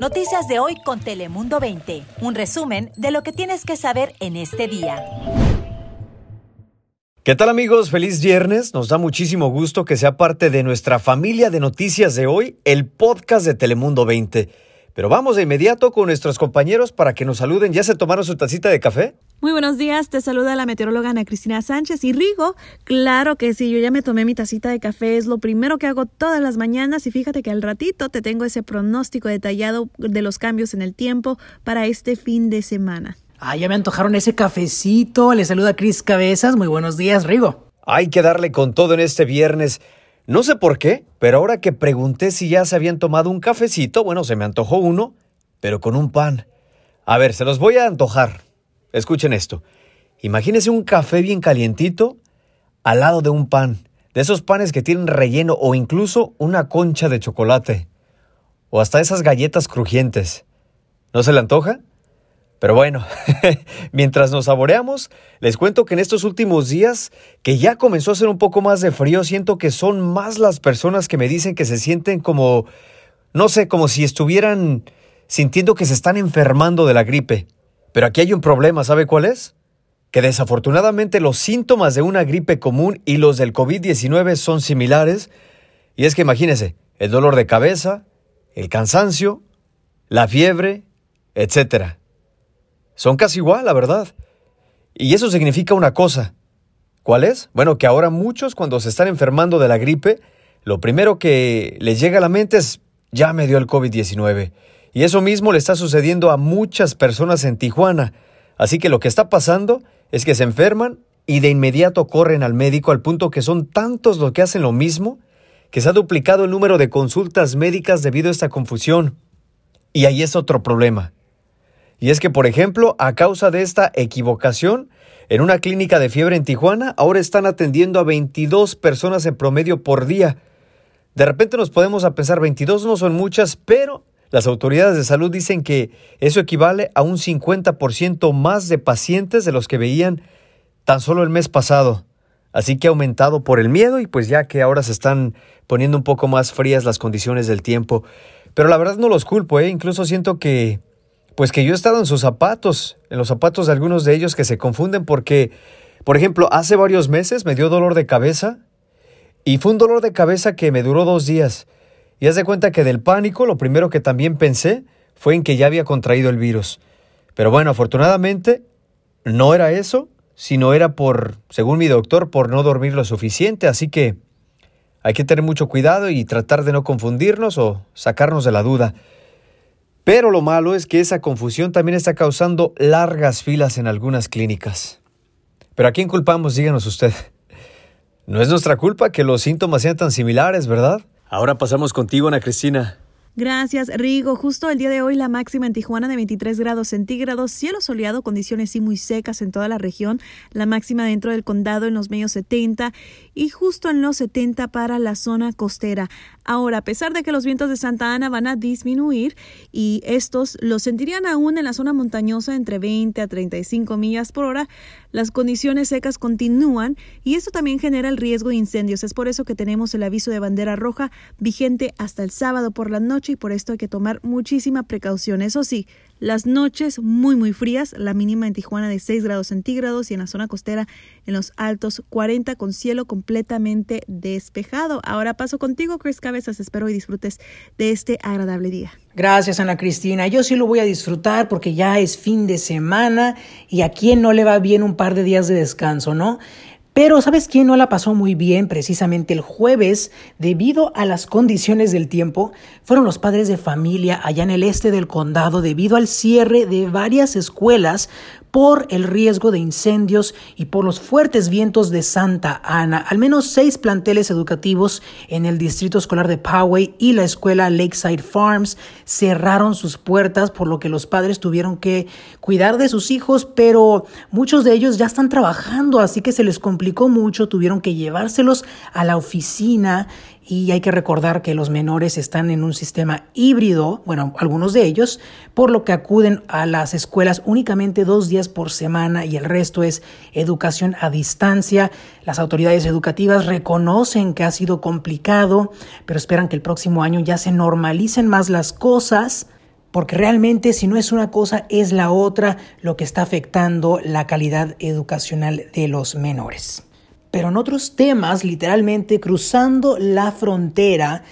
Noticias de hoy con Telemundo 20. Un resumen de lo que tienes que saber en este día. ¿Qué tal amigos? Feliz viernes. Nos da muchísimo gusto que sea parte de nuestra familia de noticias de hoy, el podcast de Telemundo 20. Pero vamos de inmediato con nuestros compañeros para que nos saluden. ¿Ya se tomaron su tacita de café? Muy buenos días, te saluda la meteoróloga Ana Cristina Sánchez y Rigo. Claro que sí, yo ya me tomé mi tacita de café, es lo primero que hago todas las mañanas y fíjate que al ratito te tengo ese pronóstico detallado de los cambios en el tiempo para este fin de semana. Ah, ya me antojaron ese cafecito. Le saluda Cris Cabezas. Muy buenos días, Rigo. Hay que darle con todo en este viernes. No sé por qué, pero ahora que pregunté si ya se habían tomado un cafecito, bueno, se me antojó uno, pero con un pan. A ver, se los voy a antojar. Escuchen esto. Imagínense un café bien calientito al lado de un pan, de esos panes que tienen relleno o incluso una concha de chocolate, o hasta esas galletas crujientes. ¿No se le antoja? Pero bueno, mientras nos saboreamos, les cuento que en estos últimos días, que ya comenzó a hacer un poco más de frío, siento que son más las personas que me dicen que se sienten como, no sé, como si estuvieran sintiendo que se están enfermando de la gripe. Pero aquí hay un problema, ¿sabe cuál es? Que desafortunadamente los síntomas de una gripe común y los del COVID-19 son similares. Y es que imagínense, el dolor de cabeza, el cansancio, la fiebre, etcétera. Son casi igual, la verdad. Y eso significa una cosa. ¿Cuál es? Bueno, que ahora muchos cuando se están enfermando de la gripe, lo primero que les llega a la mente es, ya me dio el COVID-19. Y eso mismo le está sucediendo a muchas personas en Tijuana. Así que lo que está pasando es que se enferman y de inmediato corren al médico al punto que son tantos los que hacen lo mismo que se ha duplicado el número de consultas médicas debido a esta confusión. Y ahí es otro problema. Y es que, por ejemplo, a causa de esta equivocación, en una clínica de fiebre en Tijuana, ahora están atendiendo a 22 personas en promedio por día. De repente nos podemos a pensar, 22 no son muchas, pero las autoridades de salud dicen que eso equivale a un 50% más de pacientes de los que veían tan solo el mes pasado. Así que ha aumentado por el miedo y pues ya que ahora se están poniendo un poco más frías las condiciones del tiempo. Pero la verdad no los culpo, ¿eh? incluso siento que pues que yo he estado en sus zapatos, en los zapatos de algunos de ellos que se confunden porque, por ejemplo, hace varios meses me dio dolor de cabeza y fue un dolor de cabeza que me duró dos días. Y haz de cuenta que del pánico lo primero que también pensé fue en que ya había contraído el virus. Pero bueno, afortunadamente no era eso, sino era por, según mi doctor, por no dormir lo suficiente. Así que hay que tener mucho cuidado y tratar de no confundirnos o sacarnos de la duda. Pero lo malo es que esa confusión también está causando largas filas en algunas clínicas. Pero ¿a quién culpamos? Díganos usted. No es nuestra culpa que los síntomas sean tan similares, ¿verdad? Ahora pasamos contigo, Ana Cristina. Gracias, Rigo. Justo el día de hoy la máxima en Tijuana de 23 grados centígrados, cielo soleado, condiciones sí muy secas en toda la región, la máxima dentro del condado en los medios 70 y justo en los 70 para la zona costera. Ahora, a pesar de que los vientos de Santa Ana van a disminuir y estos los sentirían aún en la zona montañosa entre 20 a 35 millas por hora, las condiciones secas continúan y esto también genera el riesgo de incendios. Es por eso que tenemos el aviso de bandera roja vigente hasta el sábado por la noche y por esto hay que tomar muchísima precaución. Eso sí, las noches muy muy frías, la mínima en Tijuana de 6 grados centígrados y en la zona costera en los altos 40 con cielo completamente despejado. Ahora paso contigo, Chris Cabezas. Espero y disfrutes de este agradable día. Gracias, Ana Cristina. Yo sí lo voy a disfrutar porque ya es fin de semana y a quien no le va bien un par de días de descanso, ¿no? Pero ¿sabes quién no la pasó muy bien precisamente el jueves debido a las condiciones del tiempo? Fueron los padres de familia allá en el este del condado debido al cierre de varias escuelas por el riesgo de incendios y por los fuertes vientos de Santa Ana. Al menos seis planteles educativos en el distrito escolar de Poway y la escuela Lakeside Farms cerraron sus puertas, por lo que los padres tuvieron que cuidar de sus hijos, pero muchos de ellos ya están trabajando, así que se les complicó mucho, tuvieron que llevárselos a la oficina y hay que recordar que los menores están en un sistema híbrido, bueno, algunos de ellos, por lo que acuden a las escuelas únicamente dos días por semana y el resto es educación a distancia. Las autoridades educativas reconocen que ha sido complicado, pero esperan que el próximo año ya se normalicen más las cosas porque realmente si no es una cosa es la otra lo que está afectando la calidad educacional de los menores. Pero en otros temas, literalmente cruzando la frontera,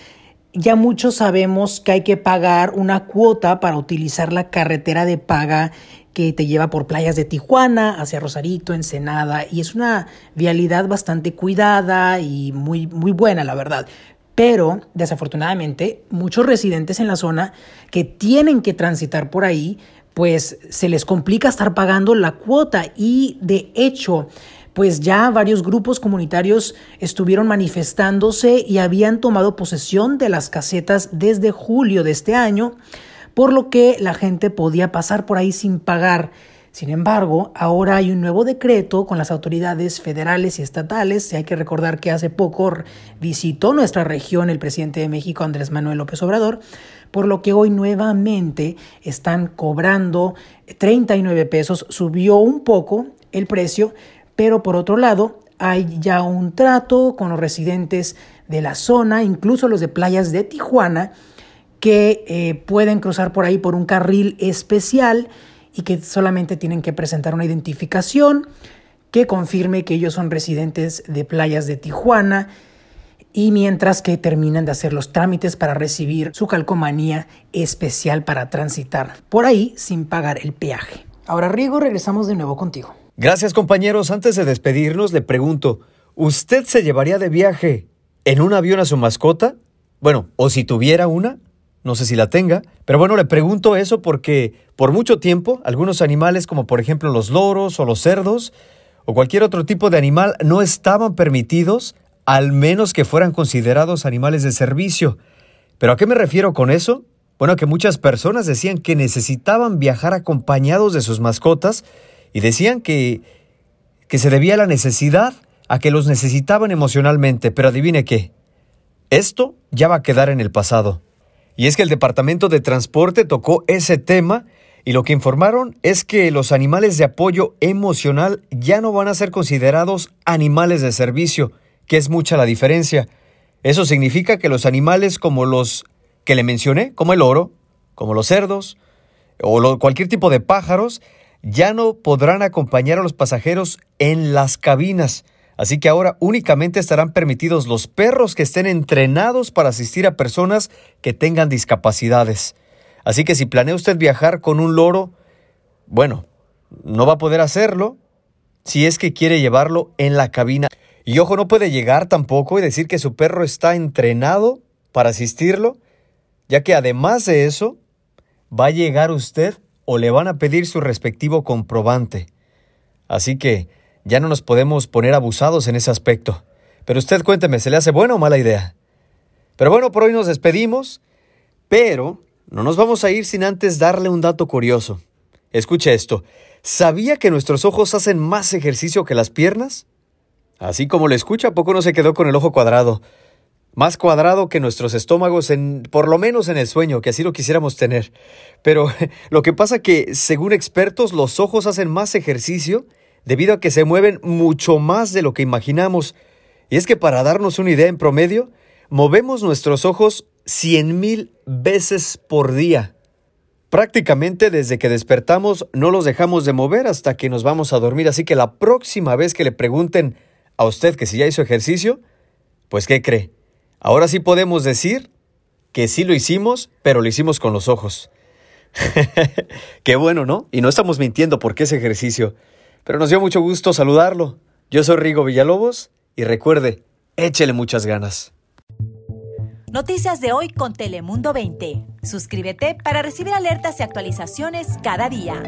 ya muchos sabemos que hay que pagar una cuota para utilizar la carretera de paga que te lleva por playas de Tijuana hacia Rosarito, Ensenada, y es una vialidad bastante cuidada y muy, muy buena, la verdad. Pero, desafortunadamente, muchos residentes en la zona que tienen que transitar por ahí, pues se les complica estar pagando la cuota y de hecho, pues ya varios grupos comunitarios estuvieron manifestándose y habían tomado posesión de las casetas desde julio de este año, por lo que la gente podía pasar por ahí sin pagar. Sin embargo, ahora hay un nuevo decreto con las autoridades federales y estatales. Hay que recordar que hace poco visitó nuestra región el presidente de México, Andrés Manuel López Obrador, por lo que hoy nuevamente están cobrando 39 pesos. Subió un poco el precio, pero por otro lado, hay ya un trato con los residentes de la zona, incluso los de playas de Tijuana, que eh, pueden cruzar por ahí por un carril especial y que solamente tienen que presentar una identificación que confirme que ellos son residentes de playas de Tijuana y mientras que terminan de hacer los trámites para recibir su calcomanía especial para transitar por ahí sin pagar el peaje. Ahora Rigo, regresamos de nuevo contigo. Gracias compañeros. Antes de despedirnos, le pregunto, ¿usted se llevaría de viaje en un avión a su mascota? Bueno, o si tuviera una, no sé si la tenga, pero bueno, le pregunto eso porque por mucho tiempo algunos animales como por ejemplo los loros o los cerdos o cualquier otro tipo de animal no estaban permitidos al menos que fueran considerados animales de servicio. ¿Pero a qué me refiero con eso? Bueno, que muchas personas decían que necesitaban viajar acompañados de sus mascotas y decían que, que se debía a la necesidad, a que los necesitaban emocionalmente, pero adivine qué, esto ya va a quedar en el pasado. Y es que el Departamento de Transporte tocó ese tema y lo que informaron es que los animales de apoyo emocional ya no van a ser considerados animales de servicio, que es mucha la diferencia. Eso significa que los animales como los que le mencioné, como el oro, como los cerdos o cualquier tipo de pájaros, ya no podrán acompañar a los pasajeros en las cabinas. Así que ahora únicamente estarán permitidos los perros que estén entrenados para asistir a personas que tengan discapacidades. Así que si planea usted viajar con un loro, bueno, no va a poder hacerlo si es que quiere llevarlo en la cabina. Y ojo, no puede llegar tampoco y decir que su perro está entrenado para asistirlo, ya que además de eso, va a llegar usted o le van a pedir su respectivo comprobante. Así que ya no nos podemos poner abusados en ese aspecto. Pero usted cuénteme, ¿se le hace buena o mala idea? Pero bueno, por hoy nos despedimos, pero no nos vamos a ir sin antes darle un dato curioso. Escuche esto. ¿Sabía que nuestros ojos hacen más ejercicio que las piernas? Así como lo escucha, poco no se quedó con el ojo cuadrado más cuadrado que nuestros estómagos, en, por lo menos en el sueño, que así lo quisiéramos tener. Pero lo que pasa que, según expertos, los ojos hacen más ejercicio debido a que se mueven mucho más de lo que imaginamos. Y es que para darnos una idea en promedio, movemos nuestros ojos cien mil veces por día. Prácticamente desde que despertamos no los dejamos de mover hasta que nos vamos a dormir, así que la próxima vez que le pregunten a usted que si ya hizo ejercicio, pues ¿qué cree? Ahora sí podemos decir que sí lo hicimos, pero lo hicimos con los ojos. Qué bueno, ¿no? Y no estamos mintiendo porque es ejercicio. Pero nos dio mucho gusto saludarlo. Yo soy Rigo Villalobos y recuerde, échele muchas ganas. Noticias de hoy con Telemundo 20. Suscríbete para recibir alertas y actualizaciones cada día.